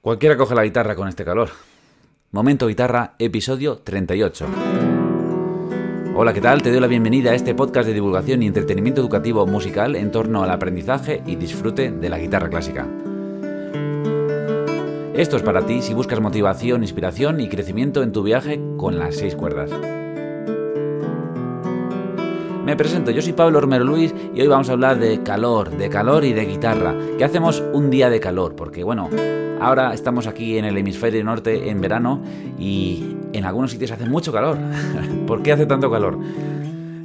Cualquiera coge la guitarra con este calor. Momento Guitarra, episodio 38. Hola, ¿qué tal? Te doy la bienvenida a este podcast de divulgación y entretenimiento educativo musical en torno al aprendizaje y disfrute de la guitarra clásica. Esto es para ti si buscas motivación, inspiración y crecimiento en tu viaje con las seis cuerdas. Me presento, yo soy Pablo Romero Luis y hoy vamos a hablar de calor, de calor y de guitarra. ¿Qué hacemos un día de calor? Porque bueno, ahora estamos aquí en el hemisferio norte en verano y en algunos sitios hace mucho calor. ¿Por qué hace tanto calor?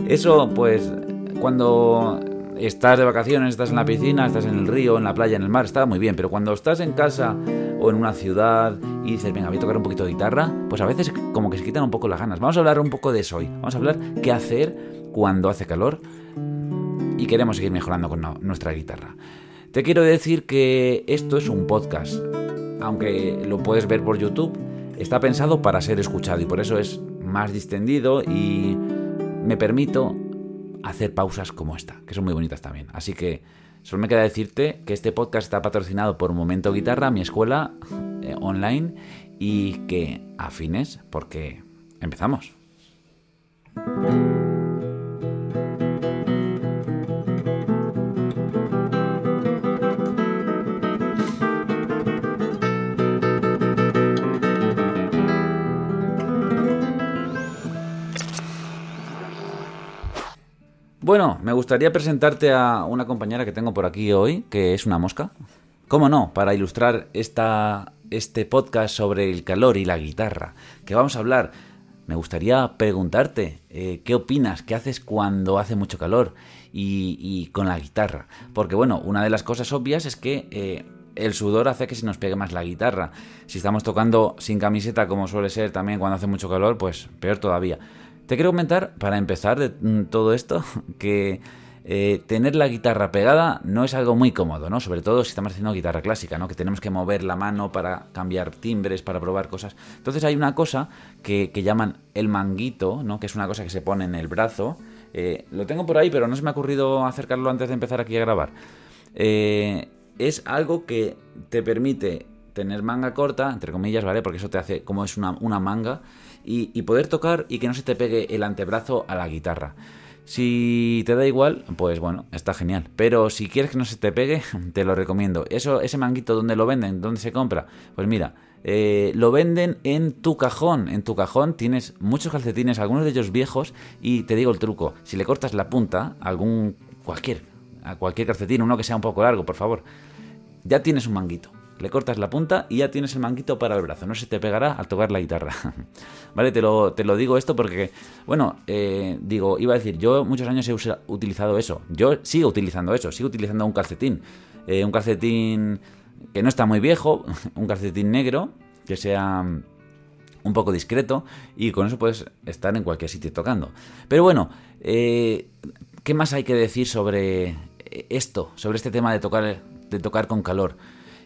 Eso pues cuando estás de vacaciones, estás en la piscina, estás en el río, en la playa, en el mar, está muy bien, pero cuando estás en casa o en una ciudad y dices, venga, voy a tocar un poquito de guitarra, pues a veces como que se quitan un poco las ganas. Vamos a hablar un poco de eso hoy. Vamos a hablar qué hacer cuando hace calor y queremos seguir mejorando con nuestra guitarra. Te quiero decir que esto es un podcast, aunque lo puedes ver por YouTube, está pensado para ser escuchado y por eso es más distendido y me permito hacer pausas como esta, que son muy bonitas también. Así que solo me queda decirte que este podcast está patrocinado por Momento Guitarra, mi escuela eh, online, y que afines porque empezamos. Bueno, me gustaría presentarte a una compañera que tengo por aquí hoy, que es una mosca. ¿Cómo no? Para ilustrar esta, este podcast sobre el calor y la guitarra, que vamos a hablar. Me gustaría preguntarte, eh, ¿qué opinas? ¿Qué haces cuando hace mucho calor y, con la guitarra? Porque bueno, una de las cosas obvias es que eh, el sudor hace que se nos pegue más la guitarra. Si estamos tocando sin camiseta, como suele ser también cuando hace mucho calor, pues peor todavía. Te quiero comentar, para empezar de mm, todo esto, que eh, tener la guitarra pegada no es algo muy cómodo, ¿no? Sobre todo si estamos haciendo guitarra clásica, ¿no? Que tenemos que mover la mano para cambiar timbres, para probar cosas. Entonces hay una cosa que, llaman el manguito, ¿no? Que es una cosa que se pone en el brazo. Eh, lo tengo por ahí, pero no se me ha ocurrido acercarlo antes de empezar aquí a grabar. Eh, es algo que te permite tener manga corta, entre comillas, ¿vale? Porque eso te hace como es una, una manga y, poder tocar y que no se te pegue el antebrazo a la guitarra. Si te da igual, pues bueno, está genial. Pero si quieres que no se te pegue, te lo recomiendo. Eso, ese manguito, ¿dónde lo venden? ¿Dónde se compra? Pues mira, eh, lo venden en tu cajón. En tu cajón tienes muchos calcetines, algunos de ellos viejos, y te digo el truco. Si le cortas la punta, algún cualquier, a cualquier calcetín, uno que sea un poco largo, por favor, ya tienes un manguito le cortas la punta y ya tienes el manguito para el brazo, no se te pegará al tocar la guitarra. vale, te lo, te lo digo esto porque, bueno, eh, digo, iba a decir, yo muchos años he utilizado eso, yo sigo utilizando eso, sigo utilizando un calcetín, eh, un calcetín que no está muy viejo, un calcetín negro, que sea un poco discreto y con eso puedes estar en cualquier sitio tocando. Pero bueno, eh, ¿qué más hay que decir sobre esto, sobre este tema de tocar, de tocar con calor?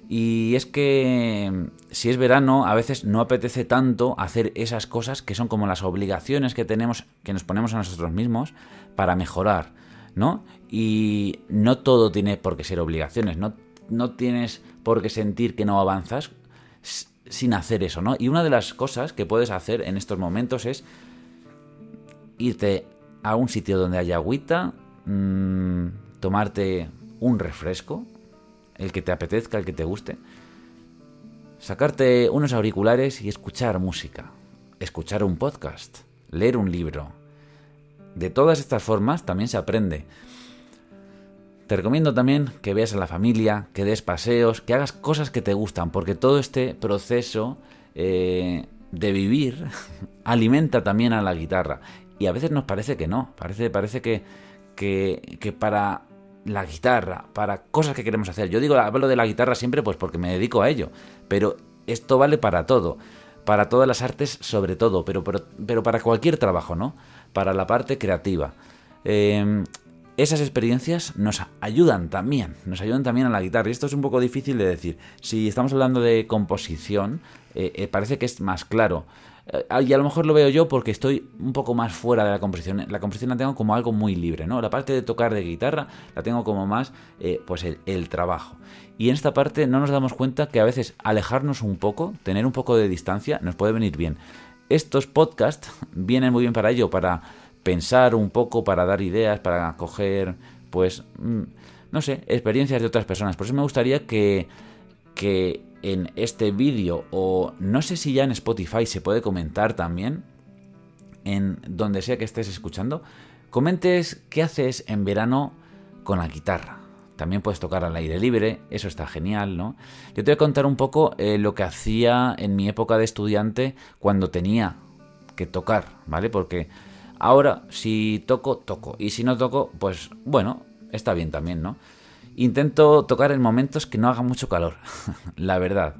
Y es que si es verano, a veces no apetece tanto hacer esas cosas que son como las obligaciones que tenemos, que nos ponemos a nosotros mismos para mejorar, ¿no? Y no todo tiene por qué ser obligaciones, no, no tienes por qué sentir que no avanzas sin hacer eso, ¿no? Y una de las cosas que puedes hacer en estos momentos es irte a un sitio donde haya agüita, mmm, tomarte un refresco, el que te apetezca, el que te guste. Sacarte unos auriculares y escuchar música, escuchar un podcast, leer un libro. De todas estas formas también se aprende. Te recomiendo también que veas a la familia, que des paseos, que hagas cosas que te gustan, porque todo este proceso eh, de vivir alimenta también a la guitarra. Y a veces nos parece que no, parece, parece que, que, que para la guitarra, para cosas que queremos hacer. Yo digo, hablo de la guitarra siempre pues porque me dedico a ello, pero esto vale para todo, para todas las artes sobre todo, pero, pero, para cualquier trabajo, ¿no? Para la parte creativa. Em, esas experiencias nos ayudan también, nos ayudan también a la guitarra. Y esto es un poco difícil de decir. Si estamos hablando de composición, eh, eh, parece que es más claro. Eh, y a lo mejor lo veo yo porque estoy un poco más fuera de la composición. La composición la tengo como algo muy libre, ¿no? La parte de tocar de guitarra la tengo como más, eh, pues, el, el trabajo. Y en esta parte no nos damos cuenta que a veces alejarnos un poco, tener un poco de distancia, nos puede venir bien. Estos podcasts vienen muy bien para ello, para pensar un poco, para dar ideas, para coger, pues, mm, no sé, experiencias de otras personas. Por eso me gustaría que, que en este vídeo, o no sé si ya en Spotify se puede comentar también, en donde sea que estés escuchando, comentes qué haces en verano con la guitarra. También puedes tocar al aire libre, eso está genial, ¿no? Yo te voy a contar un poco eh, lo que hacía en mi época de estudiante cuando tenía que tocar, ¿vale? Porque ahora si toco, toco. Y si no toco, pues bueno, está bien también, ¿no? Intento tocar en momentos que no haga mucho calor, la verdad.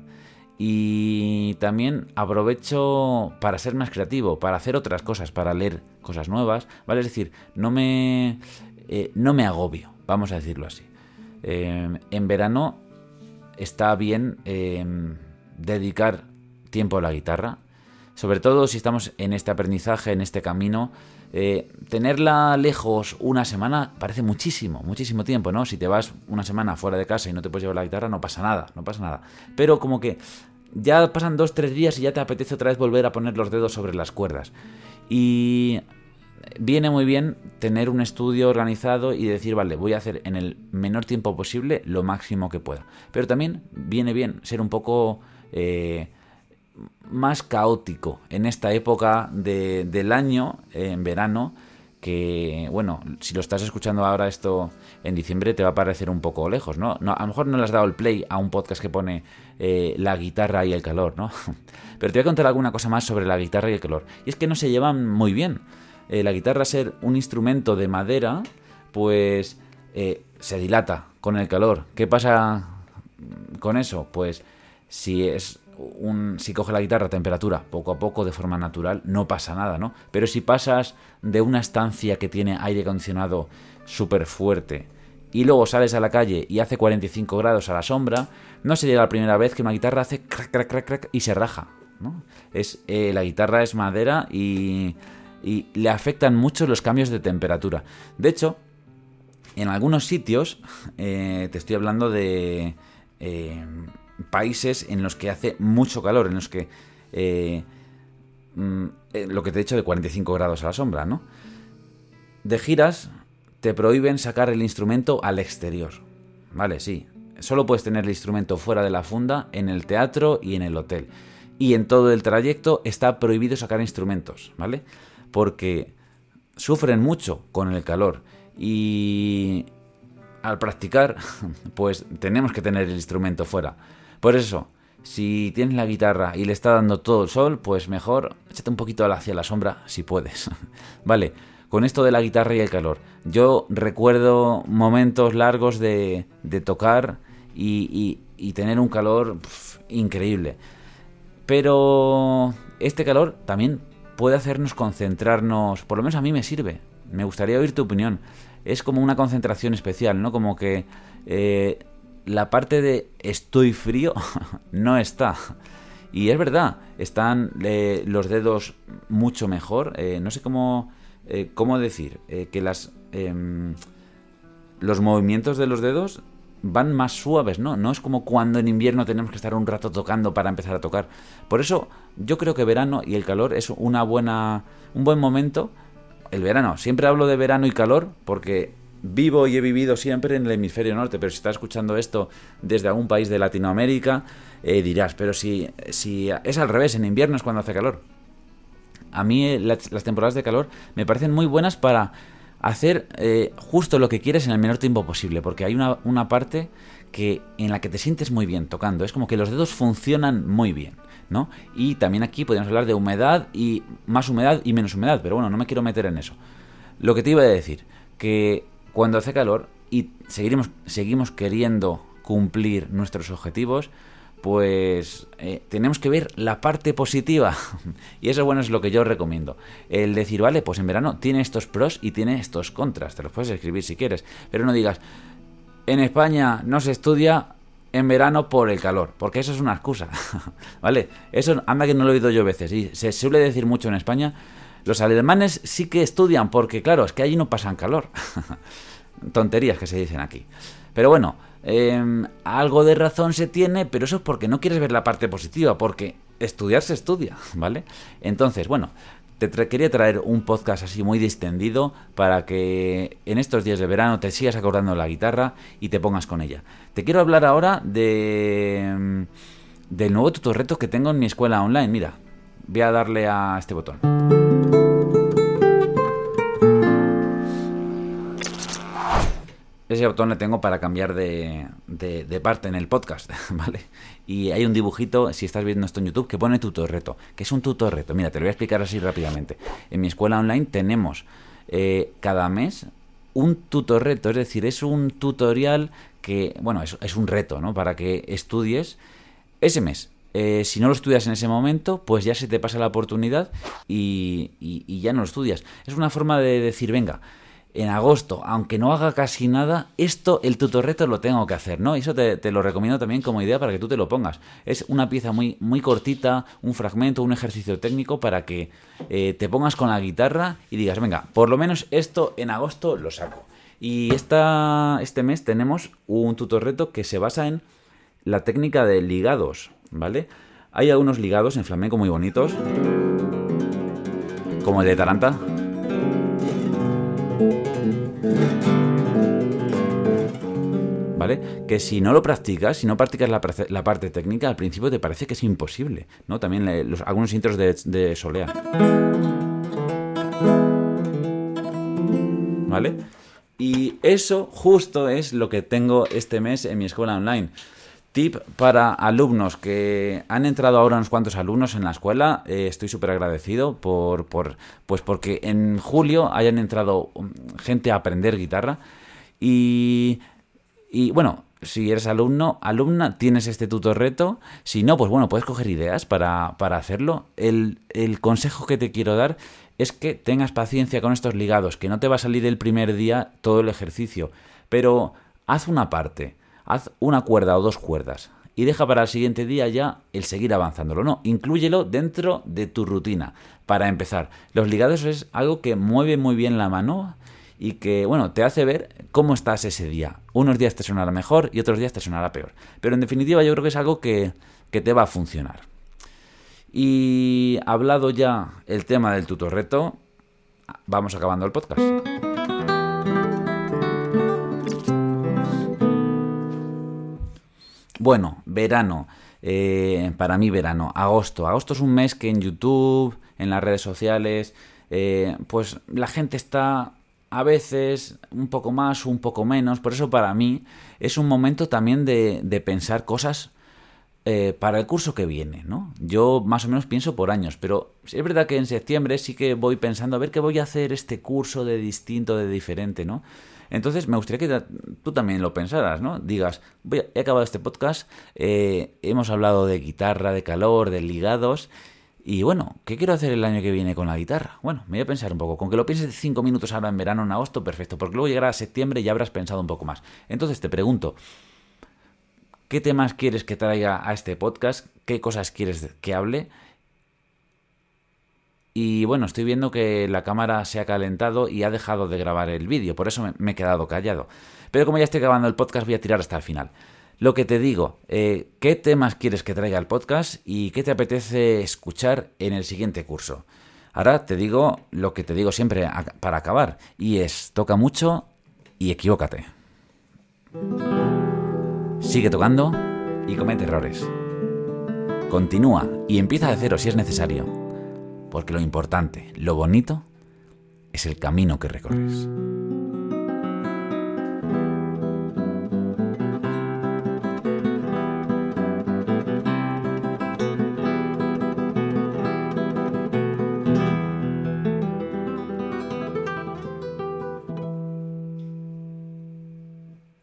Y también aprovecho para ser más creativo, para hacer otras cosas, para leer cosas nuevas, ¿vale? Es decir, no me, eh, no me agobio, vamos a decirlo así. Em, en verano está bien em, dedicar tiempo a la guitarra, sobre todo si estamos en este aprendizaje, en este camino. Eh, tenerla lejos una semana parece muchísimo, muchísimo tiempo, ¿no? Si te vas una semana fuera de casa y no te puedes llevar la guitarra, no pasa nada, no pasa nada. Pero como que ya pasan dos, tres días y ya te apetece otra vez volver a poner los dedos sobre las cuerdas. Y viene muy bien tener un estudio organizado y decir, vale, voy a hacer en el menor tiempo posible lo máximo que pueda. Pero también viene bien ser un poco eh, más caótico en esta época del año, en verano, que, bueno, si lo estás escuchando ahora esto en diciembre te va a parecer un poco lejos, ¿no? a lo mejor no le has dado el play a un podcast que pone eh, la guitarra y el calor, ¿no? Pero te voy a contar alguna cosa más sobre la guitarra y el calor. Y es que no se llevan muy bien. Eh, la guitarra ser un instrumento de madera, pues eh, se dilata con el calor. ¿Qué pasa con eso? Pues si es un, si coge la guitarra a temperatura poco a poco de forma natural, no pasa nada, ¿no? Pero si pasas de una estancia que tiene aire acondicionado súper fuerte y luego sales a la calle y hace 45 grados a la sombra, no sería la primera vez que una guitarra hace crack, crack, crack, crack y se raja, ¿no? Es, eh, la guitarra es madera y y le afectan mucho los cambios de temperatura. De hecho, en algunos sitios, eh, te estoy hablando de eh, países en los que hace mucho calor, en los que... Eh, mm, lo que te he dicho de 45 grados a la sombra, ¿no? De giras te prohíben sacar el instrumento al exterior. Vale, sí. Solo puedes tener el instrumento fuera de la funda en el teatro y en el hotel. Y en todo el trayecto está prohibido sacar instrumentos, ¿vale? porque sufren mucho con el calor y al practicar pues tenemos que tener el instrumento fuera. Por eso, si tienes la guitarra y le está dando todo el sol, pues mejor échate un poquito hacia la sombra si puedes. vale, con esto de la guitarra y el calor. Yo recuerdo momentos largos de, tocar y, tener un calor increíble. Pero este calor también puede hacernos concentrarnos, por lo menos a mí me sirve. Me gustaría oír tu opinión. Es como una concentración especial, ¿no? Como que eh, la parte de estoy frío no está. Y es verdad, están eh, los dedos mucho mejor. Eh, no sé cómo, cómo decir, que las, em, los movimientos de los dedos van más suaves, ¿no? No es como cuando en invierno tenemos que estar un rato tocando para empezar a tocar. Por eso yo creo que verano y el calor es una buena, un buen momento. El verano, siempre hablo de verano y calor porque vivo y he vivido siempre en el hemisferio norte, pero si estás escuchando esto desde algún país de Latinoamérica, eh, dirás, pero si, si es al revés, en invierno es cuando hace calor. A mí eh, las temporadas de calor me parecen muy buenas para hacer eh, justo lo que quieres en el menor tiempo posible, porque hay una, una, parte que en la que te sientes muy bien tocando, es como que los dedos funcionan muy bien, ¿no? Y también aquí podemos hablar de humedad y más humedad y menos humedad, pero bueno, no me quiero meter en eso. Lo que te iba a decir, que cuando hace calor y seguiremos, seguimos queriendo cumplir nuestros objetivos, pues eh, tenemos que ver la parte positiva. y eso, bueno, es lo que yo recomiendo. El decir, vale, pues en verano tiene estos pros y tiene estos contras. Te los puedes escribir si quieres. Pero no digas, en España no se estudia, en verano por el calor, porque eso es una excusa, ¿vale? Eso anda que no lo he oído yo veces y se suele decir mucho en España. Los alemanes sí que estudian porque, claro, es que allí no pasan calor. Tonterías que se dicen aquí. Pero bueno, em, algo de razón se tiene, pero eso es porque no quieres ver la parte positiva, porque estudiar se estudia, ¿vale? Entonces, bueno, te quería traer un podcast así muy distendido para que en estos días de verano te sigas acordando la guitarra y te pongas con ella. Te quiero hablar ahora de mm, del nuevo tutorreto que tengo en mi escuela online. Mira, voy a darle a este botón. ese botón le tengo para cambiar de, de, parte en el podcast, ¿vale? Y hay un dibujito, si estás viendo esto en YouTube, que pone tutor reto, que es un tutor reto. Mira, te lo voy a explicar así rápidamente. En mi escuela online tenemos eh, cada mes un tutor reto, es decir, es un tutorial que, bueno, es, es un reto, ¿no? Para que estudies ese mes. Eh, si no lo estudias en ese momento, pues ya se te pasa la oportunidad y, ya no lo estudias. Es una forma de decir, venga, en agosto, aunque no haga casi nada, esto, el tutorreto lo tengo que hacer, ¿no? Y eso te, lo recomiendo también como idea para que tú te lo pongas. Es una pieza muy, muy cortita, un fragmento, un ejercicio técnico para que eh, te pongas con la guitarra y digas, venga, por lo menos esto en agosto lo saco. Y esta, este mes tenemos un tutorreto que se basa en la técnica de ligados, ¿vale? Hay algunos ligados en flamenco muy bonitos, como el de Taranta. ¿Vale? Que si no lo practicas, si no practicas la, parte técnica, al principio te parece que es imposible, ¿no? También algunos intros de, de Solea. ¿Vale? Y eso justo es lo que tengo este mes en mi escuela online tip para alumnos que han entrado ahora unos cuantos alumnos en la escuela. Eh, estoy súper agradecido por, por, pues porque en julio hayan entrado um, gente a aprender guitarra. Y, y bueno, si eres alumno, alumna, tienes este tutor reto. Si no, pues bueno, puedes coger ideas para, para hacerlo. El, el consejo que te quiero dar es que tengas paciencia con estos ligados, que no te va a salir el primer día todo el ejercicio, pero haz una parte haz una cuerda o dos cuerdas y deja para el siguiente día ya el seguir avanzándolo. No, inclúyelo dentro de tu rutina. Para empezar, los ligados es algo que mueve muy bien la mano y que, bueno, te hace ver cómo estás ese día. Unos días te sonará mejor y otros días te sonará peor. Pero en definitiva yo creo que es algo que, que te va a funcionar. Y hablado ya el tema del tutor reto, vamos acabando el podcast. Bueno, verano. Eh, para mí verano, agosto. Agosto es un mes que en YouTube, en las redes sociales, eh, pues la gente está a veces un poco más, un poco menos. Por eso para mí es un momento también de, de pensar cosas eh, para el curso que viene, ¿no? Yo más o menos pienso por años, pero es verdad que en septiembre sí que voy pensando a ver qué voy a hacer este curso de distinto, de diferente, ¿no? Entonces me gustaría que tú también lo pensaras, ¿no? Digas, voy he acabado este podcast, eh, hemos hablado de guitarra, de calor, de ligados, y bueno, ¿qué quiero hacer el año que viene con la guitarra? Bueno, me voy a pensar un poco. Con que lo pienses cinco minutos ahora en verano, en agosto, perfecto, porque luego llegará septiembre y ya habrás pensado un poco más. Entonces te pregunto, ¿qué temas quieres que traiga a este podcast? ¿Qué cosas quieres que hable? Y bueno, estoy viendo que la cámara se ha calentado y ha dejado de grabar el vídeo, por eso me, he quedado callado. Pero como ya estoy grabando el podcast, voy a tirar hasta el final. Lo que te digo, eh, ¿qué temas quieres que traiga el podcast y qué te apetece escuchar en el siguiente curso? Ahora te digo lo que te digo siempre para acabar, y es, toca mucho y equivócate. Sigue tocando y comete errores. Continúa y empieza de cero si es necesario porque lo importante, lo bonito, es el camino que recorres.